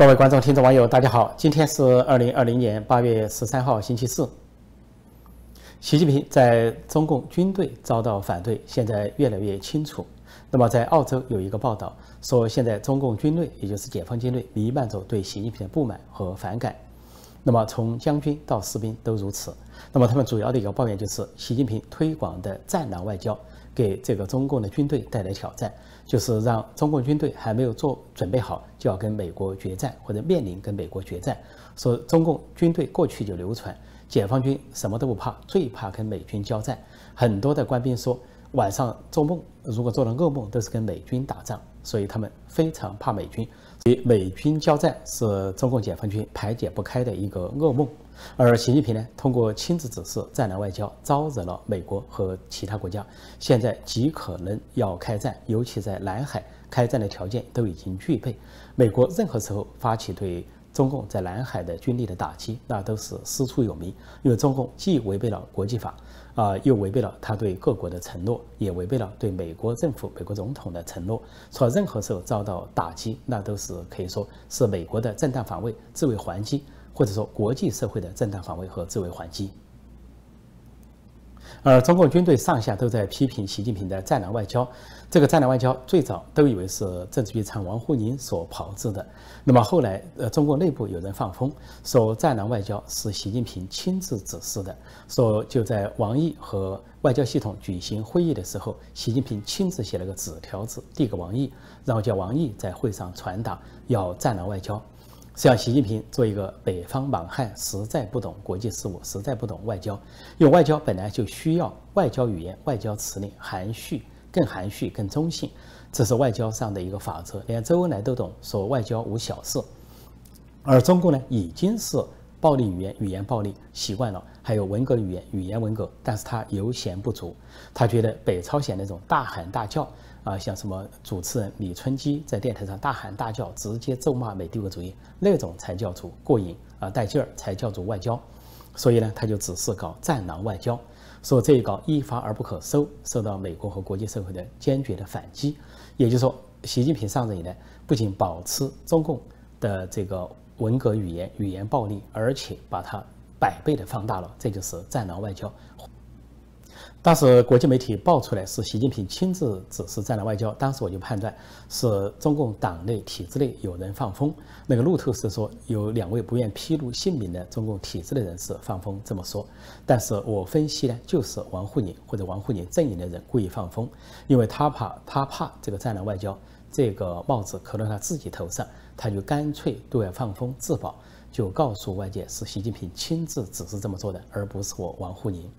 各位观众、听众、网友，大家好！今天是二零二零年八月十三号，星期四。习近平在中共军队遭到反对，现在越来越清楚。那么，在澳洲有一个报道说，现在中共军队，也就是解放军队，弥漫着对习近平的不满和反感。那么，从将军到士兵都如此。那么，他们主要的一个抱怨就是，习近平推广的“战狼外交”给这个中共的军队带来挑战。就是让中共军队还没有做准备好，就要跟美国决战，或者面临跟美国决战。说中共军队过去就流传，解放军什么都不怕，最怕跟美军交战。很多的官兵说，晚上做梦，如果做了噩梦，都是跟美军打仗，所以他们非常怕美军。与美军交战是中共解放军排解不开的一个噩梦。而习近平呢，通过亲自指示“战狼外交”，招惹了美国和其他国家，现在极可能要开战，尤其在南海开战的条件都已经具备。美国任何时候发起对中共在南海的军力的打击，那都是师出有名，因为中共既违背了国际法，啊，又违背了他对各国的承诺，也违背了对美国政府、美国总统的承诺。说任何时候遭到打击，那都是可以说是美国的正当防卫、自卫还击。或者说国际社会的正当防卫和自卫还击，而中共军队上下都在批评习近平的“战狼外交”。这个“战狼外交”最早都以为是政治局常王沪宁所炮制的，那么后来，呃，中国内部有人放风说“战狼外交”是习近平亲自指示的，说就在王毅和外交系统举行会议的时候，习近平亲自写了个纸条子递给王毅，然后叫王毅在会上传达要“战狼外交”。像习近平做一个北方莽汉，实在不懂国际事务，实在不懂外交。因为外交本来就需要外交语言、外交辞令，含蓄、更含蓄、更中性，这是外交上的一个法则。连周恩来都懂，说外交无小事。而中共呢，已经是暴力语言、语言暴力习惯了，还有文革语言、语言文革，但是他犹嫌不足，他觉得北朝鲜那种大喊大叫。啊，像什么主持人李春基在电台上大喊大叫，直接咒骂美帝国主义，那种才叫做过瘾啊，带劲儿，才叫做外交。所以呢，他就只是搞战狼外交，说这一搞一发而不可收，受到美国和国际社会的坚决的反击。也就是说，习近平上任以来，不仅保持中共的这个文革语言、语言暴力，而且把它百倍的放大了，这就是战狼外交。当时国际媒体爆出来是习近平亲自指示战狼外交，当时我就判断是中共党内体制内有人放风。那个路透是说有两位不愿披露姓名的中共体制的人士放风这么说，但是我分析呢，就是王沪宁或者王沪宁阵营的人故意放风，因为他怕他怕这个战狼外交这个帽子扣到他自己头上，他就干脆对外放风自保，就告诉外界是习近平亲自指示这么做的，而不是我王沪宁。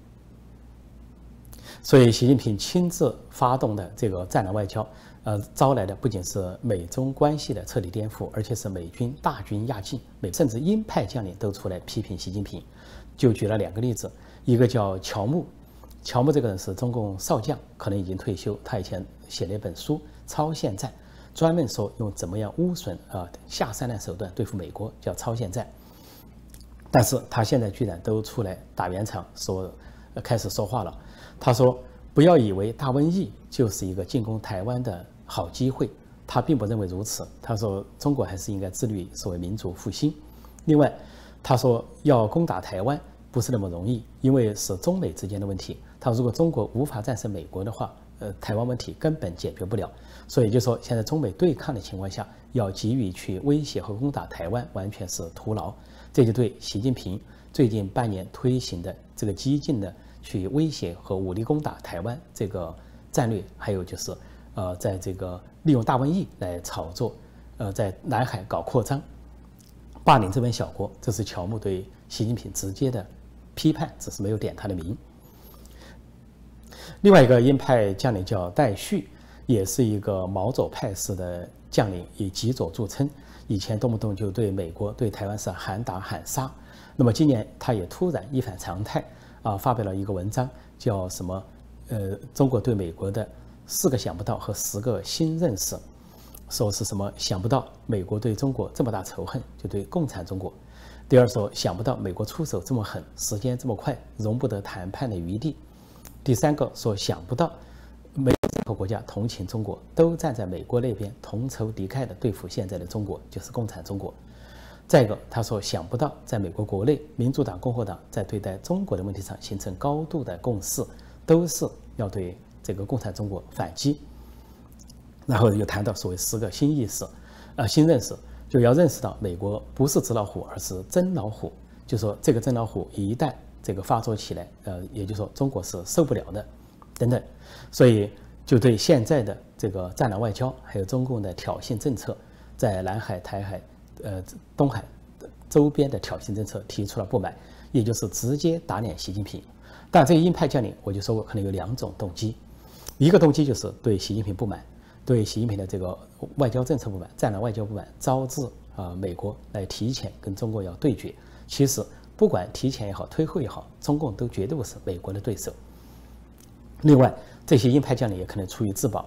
所以，习近平亲自发动的这个“战狼外交”，呃，招来的不仅是美中关系的彻底颠覆，而且是美军大军压境，美甚至鹰派将领都出来批评习近平。就举了两个例子，一个叫乔木，乔木这个人是中共少将，可能已经退休。他以前写了一本书《超限战》，专门说用怎么样污损啊下三滥手段对付美国，叫超限战。但是他现在居然都出来打圆场，说开始说话了。他说：“不要以为大瘟疫就是一个进攻台湾的好机会，他并不认为如此。他说，中国还是应该致力于所谓民族复兴。另外，他说要攻打台湾不是那么容易，因为是中美之间的问题。他如果中国无法战胜美国的话，呃，台湾问题根本解决不了。所以就说现在中美对抗的情况下，要急于去威胁和攻打台湾，完全是徒劳。这就对习近平最近半年推行的这个激进的。”去威胁和武力攻打台湾这个战略，还有就是，呃，在这个利用大瘟疫来炒作，呃，在南海搞扩张，霸凌这边小国，这是乔木对习近平直接的批判，只是没有点他的名。另外一个鹰派将领叫戴旭，也是一个毛左派式的将领，以极左著称，以前动不动就对美国、对台湾是喊打喊杀，那么今年他也突然一反常态。啊，发表了一个文章，叫什么？呃，中国对美国的四个想不到和十个新认识，说是什么？想不到美国对中国这么大仇恨，就对共产中国。第二说，想不到美国出手这么狠，时间这么快，容不得谈判的余地。第三个说，想不到任何国家同情中国，都站在美国那边同仇敌忾的对付现在的中国，就是共产中国。再一个，他说想不到在美国国内，民主党、共和党在对待中国的问题上形成高度的共识，都是要对这个共产中国反击。然后又谈到所谓十个新意识，呃，新认识，就要认识到美国不是纸老虎，而是真老虎。就说这个真老虎一旦这个发作起来，呃，也就是说中国是受不了的，等等。所以就对现在的这个战狼外交，还有中共的挑衅政策，在南海、台海、呃东海周边的挑衅政策提出了不满，也就是直接打脸习近平。但这个鹰派将领，我就说过，可能有两种动机，一个动机就是对习近平不满。对习近平的这个外交政策不满、战略外交不满，招致啊美国来提前跟中国要对决。其实不管提前也好、推后也好，中共都绝对不是美国的对手。另外，这些鹰派将领也可能出于自保，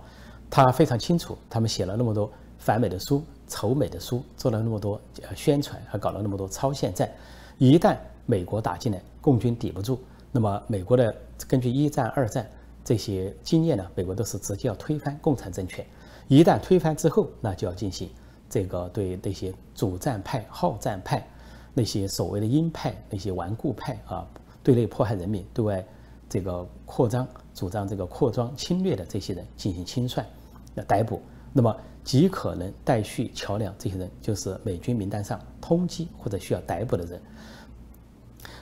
他非常清楚，他们写了那么多反美的书、仇美的书，做了那么多宣传，还搞了那么多超限战。一旦美国打进来，共军抵不住，那么美国的根据一战、二战。这些经验呢，美国都是直接要推翻共产政权。一旦推翻之后，那就要进行这个对那些主战派、好战派、那些所谓的鹰派、那些顽固派啊，对内迫害人民、对外这个扩张、主张这个扩张侵略的这些人进行清算、要逮捕。那么极可能带续桥梁这些人，就是美军名单上通缉或者需要逮捕的人。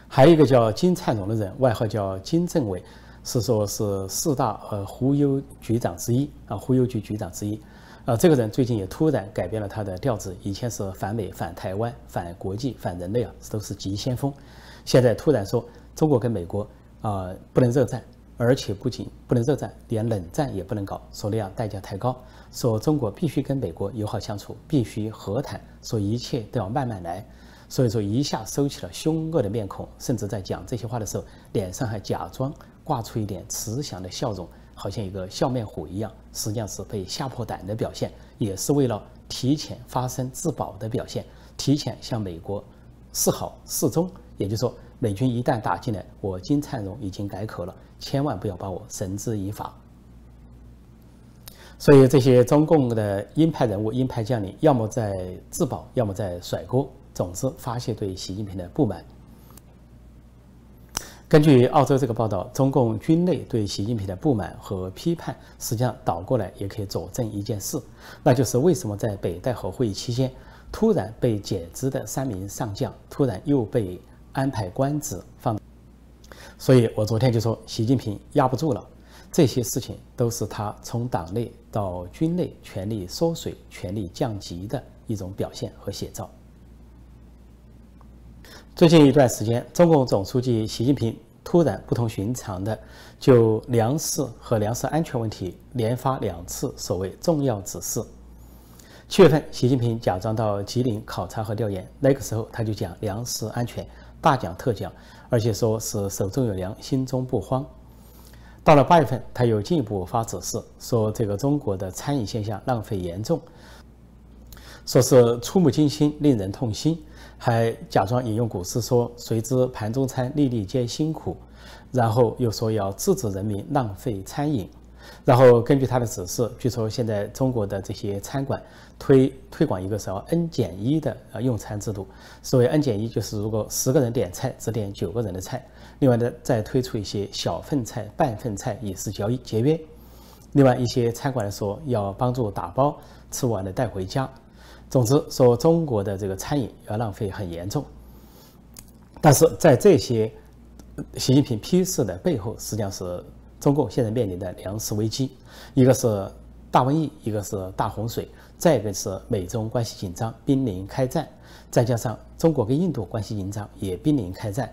还有一个叫金灿荣的人，外号叫金政委。是说，是四大呃忽悠局长之一啊，忽悠局局长之一，啊，这个人最近也突然改变了他的调子，以前是反美、反台湾、反国际、反人类啊，都是急先锋，现在突然说中国跟美国啊不能热战，而且不仅不能热战，连冷战也不能搞，说那样代价太高，说中国必须跟美国友好相处，必须和谈，说一切都要慢慢来，所以说一下收起了凶恶的面孔，甚至在讲这些话的时候，脸上还假装。挂出一点慈祥的笑容，好像一个笑面虎一样，实际上是被吓破胆的表现，也是为了提前发声自保的表现，提前向美国示好示忠。也就是说，美军一旦打进来，我金灿荣已经改口了，千万不要把我绳之以法。所以，这些中共的鹰派人物、鹰派将领，要么在自保，要么在甩锅，总之发泄对习近平的不满。根据澳洲这个报道，中共军内对习近平的不满和批判，实际上倒过来也可以佐证一件事，那就是为什么在北戴河会议期间，突然被解职的三名上将突然又被安排官职放。所以我昨天就说，习近平压不住了，这些事情都是他从党内到军内权力缩水、权力降级的一种表现和写照。最近一段时间，中共总书记习近平突然不同寻常的就粮食和粮食安全问题连发两次所谓重要指示。七月份，习近平假装到吉林考察和调研，那个时候他就讲粮食安全，大讲特讲，而且说是手中有粮，心中不慌。到了八月份，他又进一步发指示，说这个中国的餐饮现象浪费严重，说是触目惊心，令人痛心。还假装引用古诗说：“谁知盘中餐，粒粒皆辛苦。”然后又说要制止人民浪费餐饮。然后根据他的指示，据说现在中国的这些餐馆推推广一个叫 N 减一的呃用餐制度。所谓 N 减一，就是如果十个人点菜，只点九个人的菜。另外呢，再推出一些小份菜、半份菜，以示节节约。另外一些餐馆说要帮助打包，吃不完的带回家。总之说，中国的这个餐饮要浪费很严重，但是在这些习近平批示的背后，实际上是中共现在面临的粮食危机，一个是大瘟疫，一个是大洪水，再一个是美中关系紧张，濒临开战，再加上中国跟印度关系紧张，也濒临开战。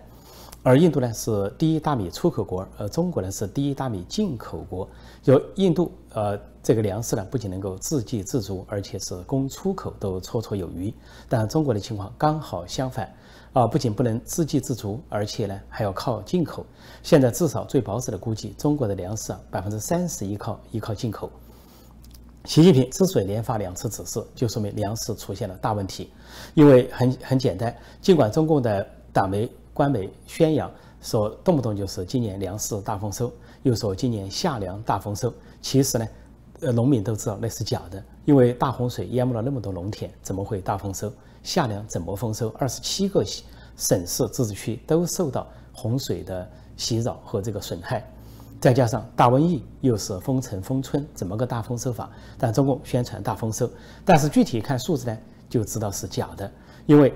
而印度呢是第一大米出口国，而中国呢是第一大米进口国。就印度，呃，这个粮食呢不仅能够自给自足，而且是供出口都绰绰有余。但中国的情况刚好相反，啊，不仅不能自给自足，而且呢还要靠进口。现在至少最保守的估计，中国的粮食啊百分之三十依靠依靠进口。习近平之所以连发两次指示，就说明粮食出现了大问题。因为很很简单，尽管中共的党媒。官媒宣扬说，动不动就是今年粮食大丰收，又说今年夏粮大丰收，其实呢，呃，农民都知道那是假的，因为大洪水淹没了那么多农田，怎么会大丰收？夏粮怎么丰收？二十七个省市自治区都受到洪水的袭扰和这个损害，再加上大瘟疫，又是封城封村，怎么个大丰收法？但中共宣传大丰收，但是具体看数字呢，就知道是假的，因为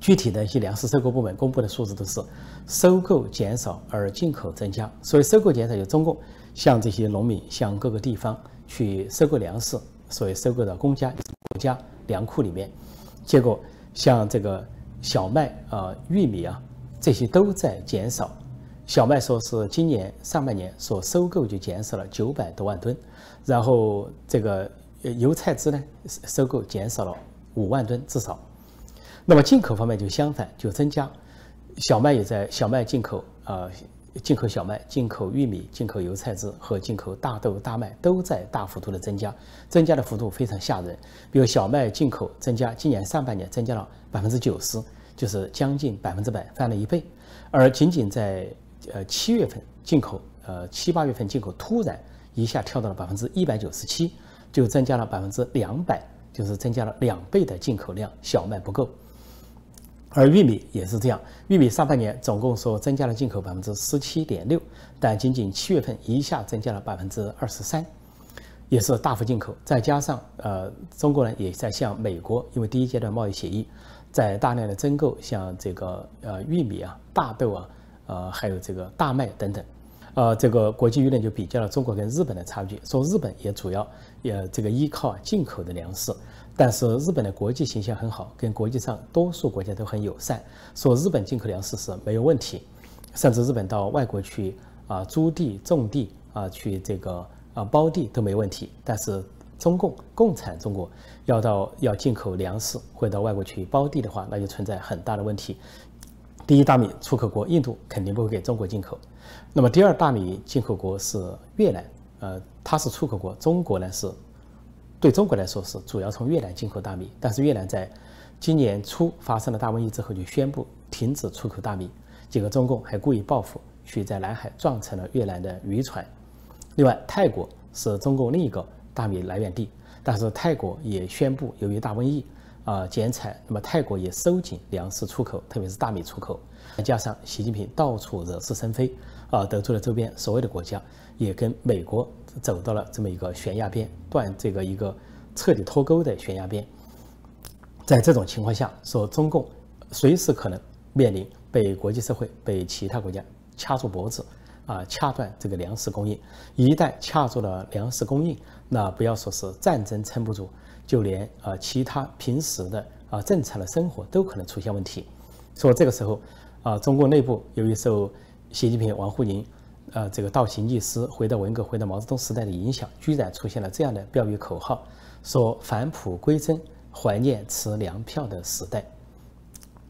具体的一些粮食收购部门公布的数字都是收购减少而进口增加，所以收购减少就中共向这些农民向各个地方去收购粮食，所以收购到公家国家粮库里面。结果，像这个小麦啊、玉米啊，这些都在减少。小麦说是今年上半年所收购就减少了九百多万吨，然后这个油菜籽呢，收购减少了五万吨至少。那么进口方面就相反，就增加。小麦也在小麦进口啊。进口小麦、进口玉米、进口油菜籽和进口大豆、大麦都在大幅度的增加，增加的幅度非常吓人。比如小麦进口增加，今年上半年增加了百分之九十，就是将近百分之百，翻了一倍。而仅仅在呃七月份进口，呃七八月份进口突然一下跳到了百分之一百九十七，就增加了百分之两百，就是增加了两倍的进口量。小麦不够。而玉米也是这样，玉米上半年总共说增加了进口百分之十七点六，但仅仅七月份一下增加了百分之二十三，也是大幅进口。再加上呃，中国人也在向美国，因为第一阶段贸易协议，在大量的增购像这个呃玉米啊、大豆啊、呃还有这个大麦等等，呃这个国际舆论就比较了中国跟日本的差距，说日本也主要也这个依靠进口的粮食。但是日本的国际形象很好，跟国际上多数国家都很友善，说日本进口粮食是没有问题，甚至日本到外国去啊租地种地啊去这个啊包地都没问题。但是中共共产中国要到要进口粮食或到外国去包地的话，那就存在很大的问题。第一大米出口国印度肯定不会给中国进口，那么第二大米进口国是越南，呃，它是出口国，中国呢是。对中国来说是主要从越南进口大米，但是越南在今年初发生了大瘟疫之后就宣布停止出口大米，结果中共还故意报复，去在南海撞沉了越南的渔船。另外，泰国是中共另一个大米来源地，但是泰国也宣布由于大瘟疫 啊减产，那么泰国也收紧粮食出口，特别是大米出口。加上习近平到处惹是生非啊，得罪了周边所有的国家，也跟美国。走到了这么一个悬崖边，断这个一个彻底脱钩的悬崖边。在这种情况下，说中共随时可能面临被国际社会、被其他国家掐住脖子，啊，掐断这个粮食供应。一旦掐住了粮食供应，那不要说是战争撑不住，就连啊其他平时的啊正常的生活都可能出现问题。说这个时候，啊，中共内部由于受习近平、王沪宁。呃，这个倒行逆施，回到文革，回到毛泽东时代的影响，居然出现了这样的标语口号，说返璞归真，怀念吃粮票的时代，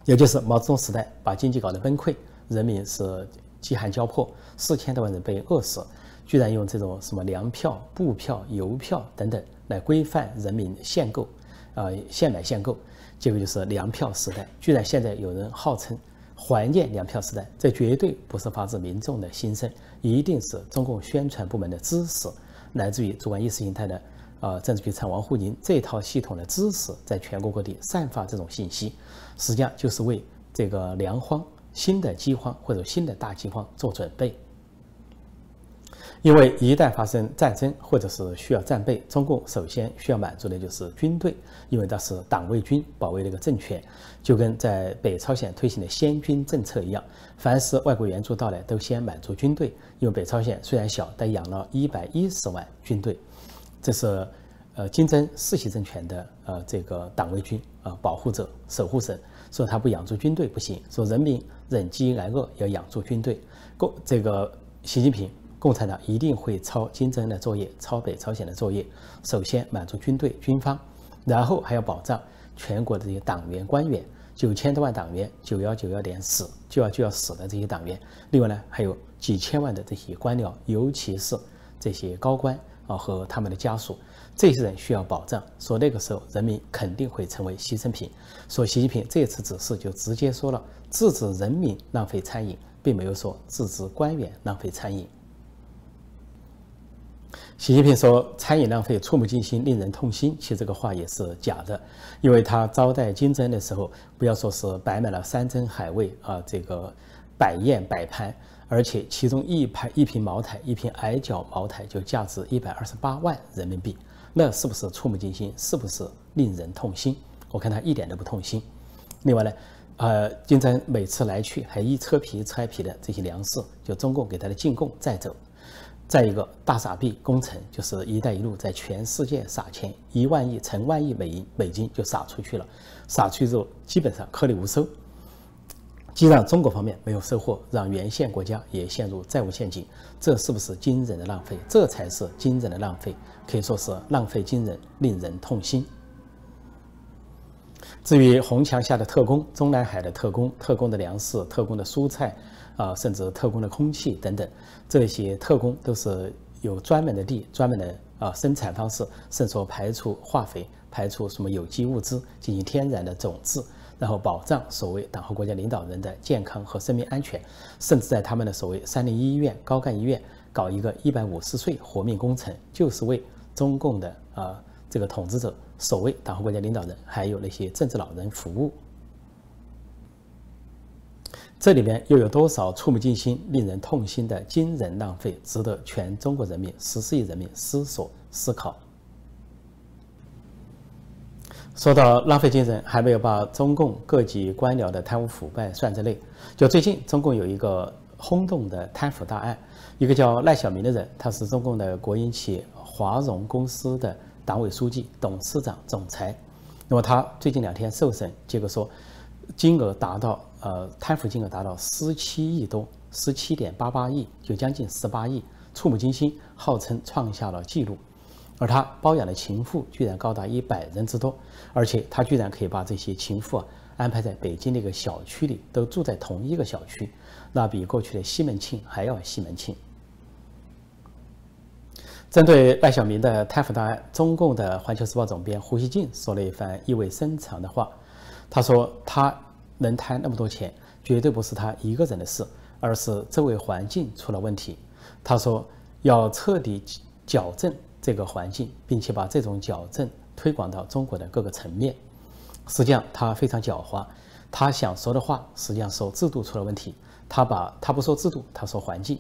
也就是毛泽东时代，把经济搞得崩溃，人民是饥寒交迫，四千多万人被饿死，居然用这种什么粮票、布票、邮票等等来规范人民限购，啊，限买限购，结果就是粮票时代，居然现在有人号称。怀念粮票时代，这绝对不是发自民众的心声，一定是中共宣传部门的支持，来自于主管意识形态的呃政治局常王沪宁这套系统的知识，在全国各地散发这种信息，实际上就是为这个粮荒、新的饥荒或者新的大饥荒做准备。因为一旦发生战争或者是需要战备，中共首先需要满足的就是军队，因为它是党卫军保卫这个政权，就跟在北朝鲜推行的先军政策一样，凡是外国援助到来都先满足军队。因为北朝鲜虽然小，但养了一百一十万军队，这是呃金正世袭政权的呃这个党卫军啊保护者、守护神，说他不养足军队不行，说人民忍饥挨饿要养足军队。共这个习近平。共产党一定会抄金正恩的作业，抄北朝鲜的作业。首先满足军队军方，然后还要保障全国的这些党员官员，九千多万党员，九幺九幺点死就要就要死的这些党员。另外呢，还有几千万的这些官僚，尤其是这些高官啊和他们的家属，这些人需要保障。说那个时候人民肯定会成为牺牲品。说习近平这次指示就直接说了，制止人民浪费餐饮，并没有说制止官员浪费餐饮。习近平说餐饮浪费触目惊心，令人痛心。其实这个话也是假的，因为他招待金正恩的时候，不要说是摆满了山珍海味啊，这个摆宴摆盘，而且其中一盘一瓶茅台，一瓶矮脚茅台就价值一百二十八万人民币，那是不是触目惊心？是不是令人痛心？我看他一点都不痛心。另外呢，呃，金正恩每次来去还一车皮一车皮的这些粮食，就中共给他的进贡再走。再一个大傻逼工程，就是“一带一路”在全世界撒钱，一万亿、成万亿美银美金就撒出去了，撒出去之后基本上颗粒无收，既让中国方面没有收获，让沿线国家也陷入债务陷阱，这是不是惊人的浪费？这才是惊人的浪费，可以说是浪费惊人，令人痛心。至于红墙下的特工、中南海的特工、特工的粮食、特工的蔬菜。啊，甚至特工的空气等等，这些特工都是有专门的地、专门的啊生产方式，甚至说排除化肥、排除什么有机物质，进行天然的种子，然后保障所谓党和国家领导人的健康和生命安全，甚至在他们的所谓三零一医院、高干医院搞一个一百五十岁活命工程，就是为中共的啊这个统治者、所谓党和国家领导人，还有那些政治老人服务。这里面又有多少触目惊心、令人痛心的惊人浪费，值得全中国人民十四亿人民思索思考？说到浪费精神，还没有把中共各级官僚的贪污腐败算在内。就最近，中共有一个轰动的贪腐大案，一个叫赖小民的人，他是中共的国营企业华融公司的党委书记、董事长、总裁。那么他最近两天受审，结果说金额达到。呃，贪腐金额达到十七亿多，十七点八八亿，就将近十八亿，触目惊心，号称创下了纪录。而他包养的情妇居然高达一百人之多，而且他居然可以把这些情妇啊安排在北京的一个小区里，都住在同一个小区，那比过去的西门庆还要西门庆。针对赖小民的贪腐大案，中共的《环球时报》总编胡锡进说了一番意味深长的话，他说他。能贪那么多钱，绝对不是他一个人的事，而是周围环境出了问题。他说要彻底矫正这个环境，并且把这种矫正推广到中国的各个层面。实际上他非常狡猾，他想说的话实际上说制度出了问题。他把他不说制度，他说环境，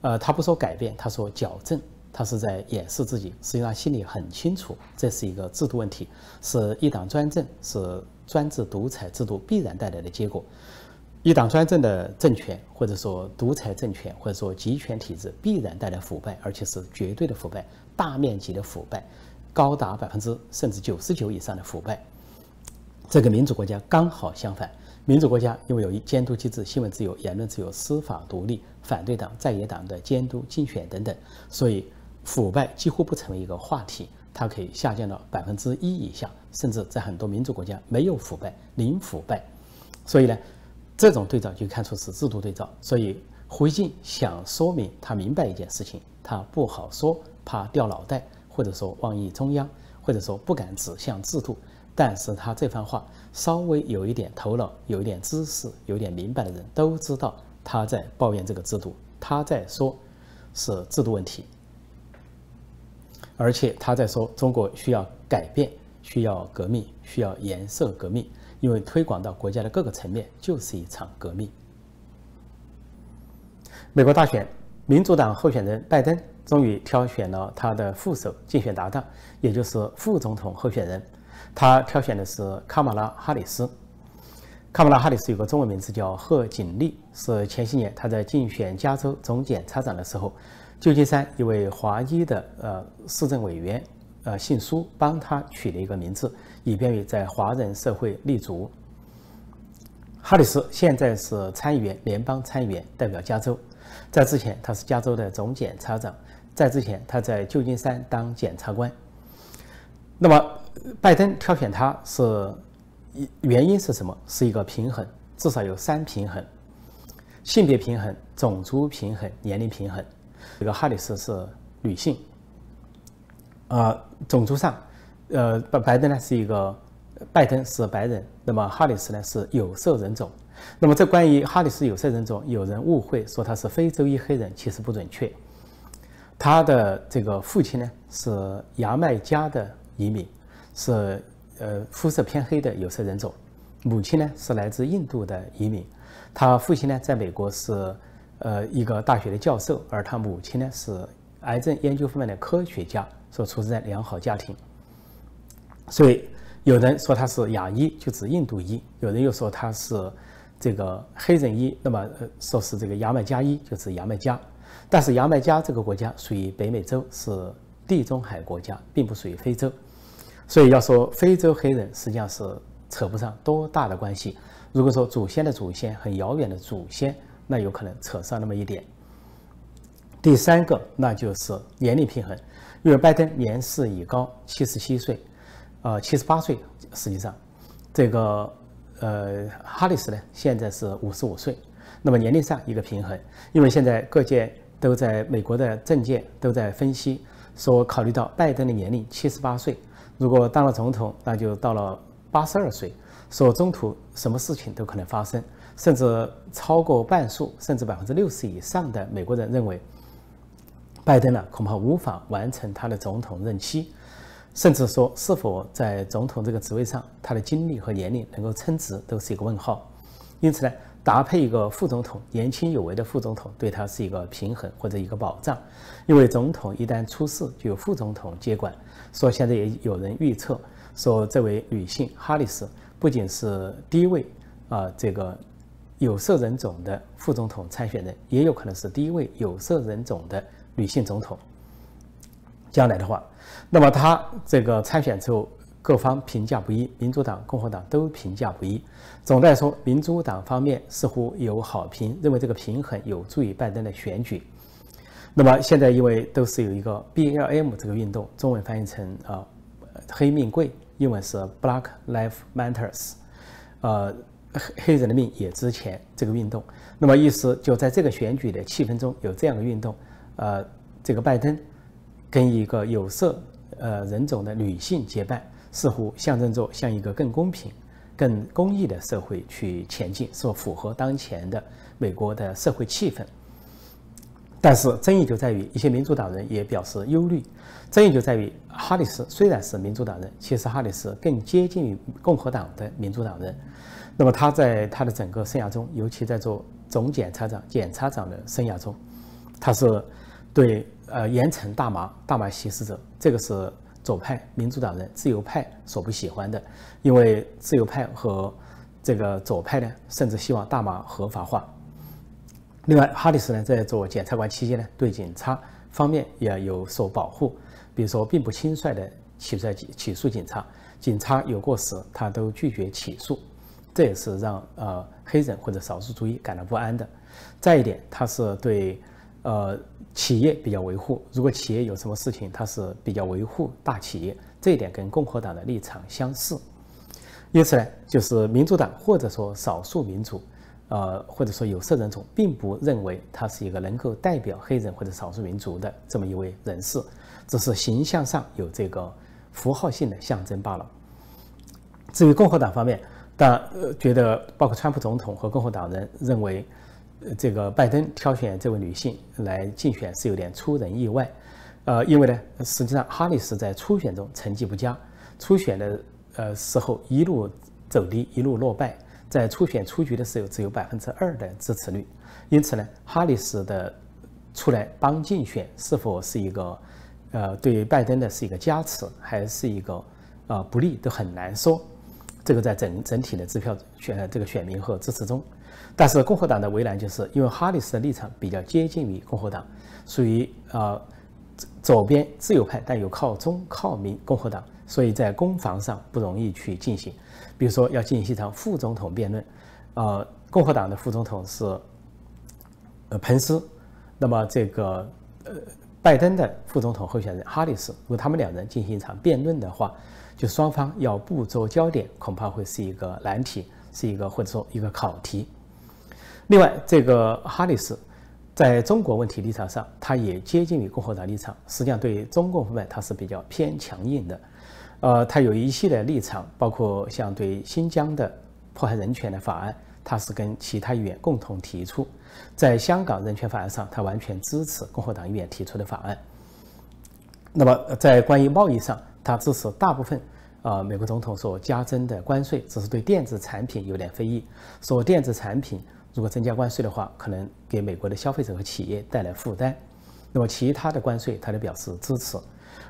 呃，他不说改变，他说矫正，他是在掩饰自己。实际上心里很清楚，这是一个制度问题，是一党专政，是。专制独裁制度必然带来的结果，一党专政的政权，或者说独裁政权，或者说集权体制，必然带来腐败，而且是绝对的腐败，大面积的腐败，高达百分之甚至九十九以上的腐败。这个民主国家刚好相反，民主国家因为有一监督机制、新闻自由、言论自由、司法独立、反对党、在野党的监督竞选等等，所以腐败几乎不成为一个话题。它可以下降到百分之一以下，甚至在很多民主国家没有腐败，零腐败。所以呢，这种对照就看出是制度对照。所以胡锡进想说明他明白一件事情，他不好说，怕掉脑袋，或者说妄议中央，或者说不敢指向制度。但是他这番话，稍微有一点头脑、有一点知识、有点明白的人都知道他在抱怨这个制度，他在说是制度问题。而且他在说，中国需要改变，需要革命，需要颜色革命，因为推广到国家的各个层面就是一场革命。美国大选，民主党候选人拜登终于挑选了他的副手竞选搭档，也就是副总统候选人，他挑选的是卡马拉·哈里斯。卡马拉·哈里斯有个中文名字叫贺锦丽，是前些年他在竞选加州总检察长的时候。旧金山一位华裔的呃市政委员，呃姓苏，帮他取了一个名字，以便于在华人社会立足。哈里斯现在是参议员，联邦参议员，代表加州。在之前，他是加州的总检察长；在之前，他在旧金山当检察官。那么，拜登挑选他是原因是什么？是一个平衡，至少有三平衡：性别平衡、种族平衡、年龄平衡。这个哈里斯是女性，啊，种族上，呃，拜拜登呢是一个，拜登是白人，那么哈里斯呢是有色人种，那么这关于哈里斯有色人种，有人误会说他是非洲裔黑人，其实不准确。他的这个父亲呢是牙买加的移民，是呃肤色偏黑的有色人种，母亲呢是来自印度的移民，他父亲呢在美国是呃一个大学的教授，而他母亲呢是癌症研究方面的科学家，所出生在良好家庭，所以有人说他是亚裔，就指印度裔；有人又说他是这个黑人裔，那么说是这个牙买加裔，就指牙买加。但是牙买加这个国家属于北美洲，是地中海国家，并不属于非洲，所以要说非洲黑人，实际上是扯不上多大的关系。如果说祖先的祖先很遥远的祖先，那有可能扯上那么一点。第三个，那就是年龄平衡，因为拜登年事已高，七十七岁，呃，七十八岁，实际上，这个呃，哈里斯呢，现在是五十五岁，那么年龄上一个平衡，因为现在各界。都在美国的政界都在分析，说考虑到拜登的年龄七十八岁，如果当了总统，那就到了八十二岁，说中途什么事情都可能发生，甚至超过半数，甚至百分之六十以上的美国人认为，拜登呢恐怕无法完成他的总统任期，甚至说是否在总统这个职位上，他的精力和年龄能够称职，都是一个问号。因此呢。搭配一个副总统，年轻有为的副总统，对他是一个平衡或者一个保障。因为总统一旦出事，就有副总统接管。说现在也有人预测，说这位女性哈里斯不仅是第一位啊，这个有色人种的副总统参选人，也有可能是第一位有色人种的女性总统。将来的话，那么她这个参选之后。各方评价不一，民主党、共和党都评价不一。总的来说，民主党方面似乎有好评，认为这个平衡有助于拜登的选举。那么现在因为都是有一个 BLM 这个运动，中文翻译成啊黑命贵，英文是 Black Lives Matters，呃黑黑人的命也值钱这个运动。那么意思就在这个选举的气氛中有这样的运动，呃这个拜登跟一个有色呃人种的女性结伴。似乎象征着向一个更公平、更公义的社会去前进，是符合当前的美国的社会气氛？但是争议就在于，一些民主党人也表示忧虑。争议就在于，哈里斯虽然是民主党人，其实哈里斯更接近于共和党的民主党人。那么他在他的整个生涯中，尤其在做总检察长、检察长的生涯中，他是对呃严惩大麻、大麻吸食者，这个是。左派民主党人、自由派所不喜欢的，因为自由派和这个左派呢，甚至希望大麻合法化。另外，哈里斯呢在做检察官期间呢，对警察方面也有所保护，比如说并不轻率的起诉起诉警察，警察有过失他都拒绝起诉，这也是让呃黑人或者少数族裔感到不安的。再一点，他是对。呃，企业比较维护，如果企业有什么事情，他是比较维护大企业，这一点跟共和党的立场相似。因此呢，就是民主党或者说少数民族，呃，或者说有色人种，并不认为他是一个能够代表黑人或者少数民族的这么一位人士，只是形象上有这个符号性的象征罢了。至于共和党方面，但呃觉得包括川普总统和共和党人认为。这个拜登挑选这位女性来竞选是有点出人意外，呃，因为呢，实际上哈里斯在初选中成绩不佳，初选的呃时候一路走低，一路落败，在初选出局的时候只有百分之二的支持率，因此呢，哈里斯的出来帮竞选是否是一个呃对拜登的是一个加持，还是一个呃不利，都很难说。这个在整整体的支票选这个选民和支持中。但是共和党的为难，就是因为哈里斯的立场比较接近于共和党，属于呃左边自由派，但又靠中靠民共和党，所以在攻防上不容易去进行。比如说要进行一场副总统辩论，呃，共和党的副总统是呃彭斯，那么这个呃拜登的副总统候选人哈里斯，如果他们两人进行一场辩论的话，就双方要捕捉焦点，恐怕会是一个难题，是一个或者说一个考题。另外，这个哈里斯在中国问题立场上，他也接近于共和党立场。实际上，对中共方面，他是比较偏强硬的。呃，他有一系列立场，包括像对新疆的迫害人权的法案，他是跟其他议员共同提出。在香港人权法案上，他完全支持共和党议员提出的法案。那么在关于贸易上，他支持大部分啊美国总统所加征的关税，只是对电子产品有点非议。说电子产品如果增加关税的话，可能给美国的消费者和企业带来负担。那么其他的关税，他都表示支持。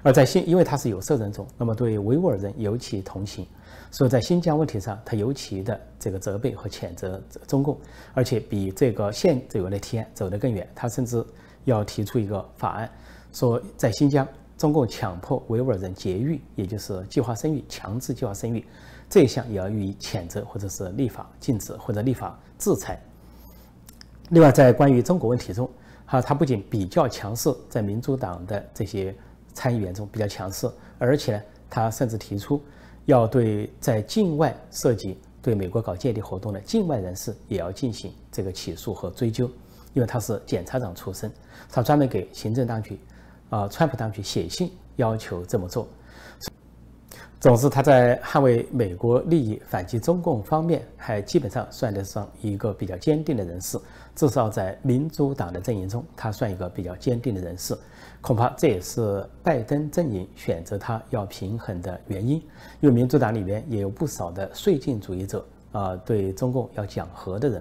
而在新，因为他是有色人种，那么对维吾尔人尤其同情，所以在新疆问题上，他尤其的这个责备和谴责中共，而且比这个现有的提案走得更远。他甚至要提出一个法案，说在新疆，中共强迫维吾尔人节育，也就是计划生育，强制计划生育，这一项也要予以谴责，或者是立法禁止或者立法制裁。另外，在关于中国问题中，哈，他不仅比较强势，在民主党的这些。参议员中比较强势，而且呢，他甚至提出要对在境外涉及对美国搞间谍活动的境外人士也要进行这个起诉和追究，因为他是检察长出身，他专门给行政当局，啊，川普当局写信要求这么做。总之，他在捍卫美国利益、反击中共方面，还基本上算得上一个比较坚定的人士。至少在民主党的阵营中，他算一个比较坚定的人士。恐怕这也是拜登阵营选择他要平衡的原因，因为民主党里面也有不少的绥靖主义者啊，对中共要讲和的人，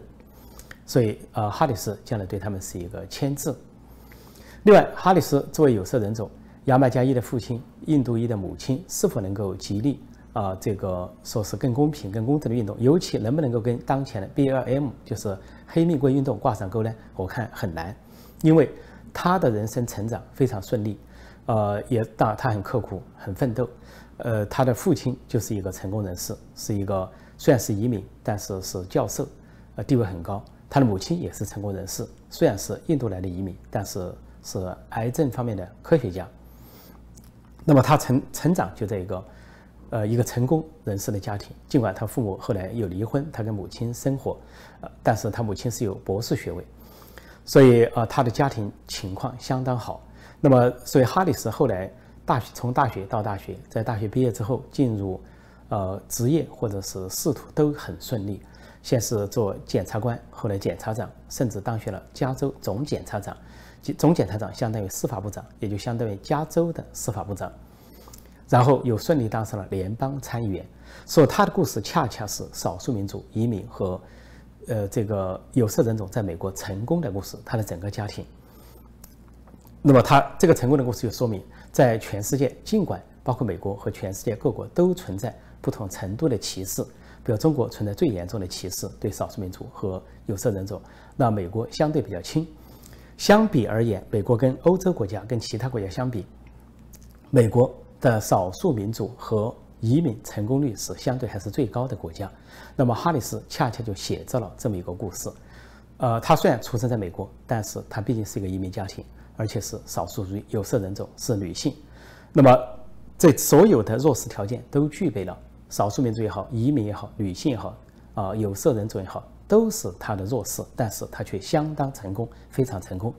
所以呃，哈里斯将来对他们是一个牵制。另外，哈里斯作为有色人种。牙买加裔的父亲，印度裔的母亲，是否能够激励啊这个说是更公平、更公正的运动？尤其能不能够跟当前的 BLM 就是黑命贵运动挂上钩呢？我看很难，因为他的人生成长非常顺利，呃，也当然他很刻苦、很奋斗，呃，他的父亲就是一个成功人士，是一个虽然是移民，但是是教授，呃，地位很高。他的母亲也是成功人士，虽然是印度来的移民，但是是癌症方面的科学家。那么他成成长就在一个，呃，一个成功人士的家庭。尽管他父母后来又离婚，他跟母亲生活，呃，但是他母亲是有博士学位，所以呃，他的家庭情况相当好。那么，所以哈里斯后来大学从大学到大学，在大学毕业之后进入，呃，职业或者是仕途都很顺利。先是做检察官，后来检察长，甚至当选了加州总检察长。总检察长相当于司法部长，也就相当于加州的司法部长，然后又顺利当上了联邦参议员。所以他的故事恰恰是少数民族移民和，呃，这个有色人种在美国成功的故事。他的整个家庭，那么他这个成功的故事就说明，在全世界，尽管包括美国和全世界各国都存在不同程度的歧视，比如中国存在最严重的歧视对少数民族和有色人种，那美国相对比较轻。相比而言，美国跟欧洲国家、跟其他国家相比，美国的少数民族和移民成功率是相对还是最高的国家。那么哈里斯恰恰就写着了这么一个故事。呃，他虽然出生在美国，但是他毕竟是一个移民家庭，而且是少数族、有色人种，是女性。那么这所有的弱势条件都具备了，少数民族也好，移民也好，女性也好，啊，有色人种也好。都是他的弱势，但是他却相当成功，非常成功。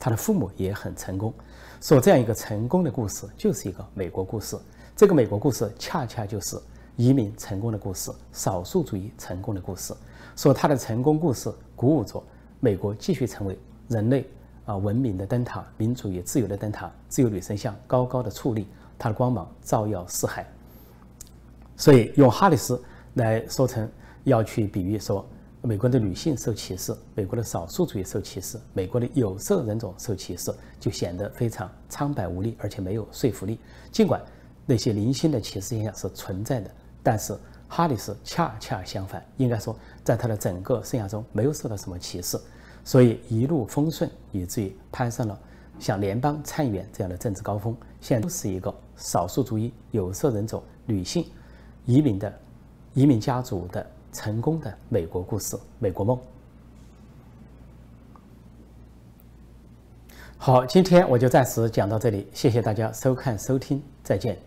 他的父母也很成功，说这样一个成功的故事就是一个美国故事。这个美国故事恰恰就是移民成功的故事，少数主义成功的故事。说他的成功故事鼓舞着美国继续成为人类啊文明的灯塔，民主与自由的灯塔，自由女神像高高的矗立，它的光芒照耀四海。所以用哈里斯来说成，要去比喻说。美国的女性受歧视，美国的少数主义受歧视，美国的有色人种受歧视，就显得非常苍白无力，而且没有说服力。尽管那些零星的歧视现象是存在的，但是哈里斯恰恰相反，应该说在他的整个生涯中没有受到什么歧视，所以一路风顺，以至于攀上了像联邦参议员这样的政治高峰。现在都是一个少数族裔、有色人种、女性、移民的移民家族的。成功的美国故事，美国梦。好，今天我就暂时讲到这里，谢谢大家收看收听，再见。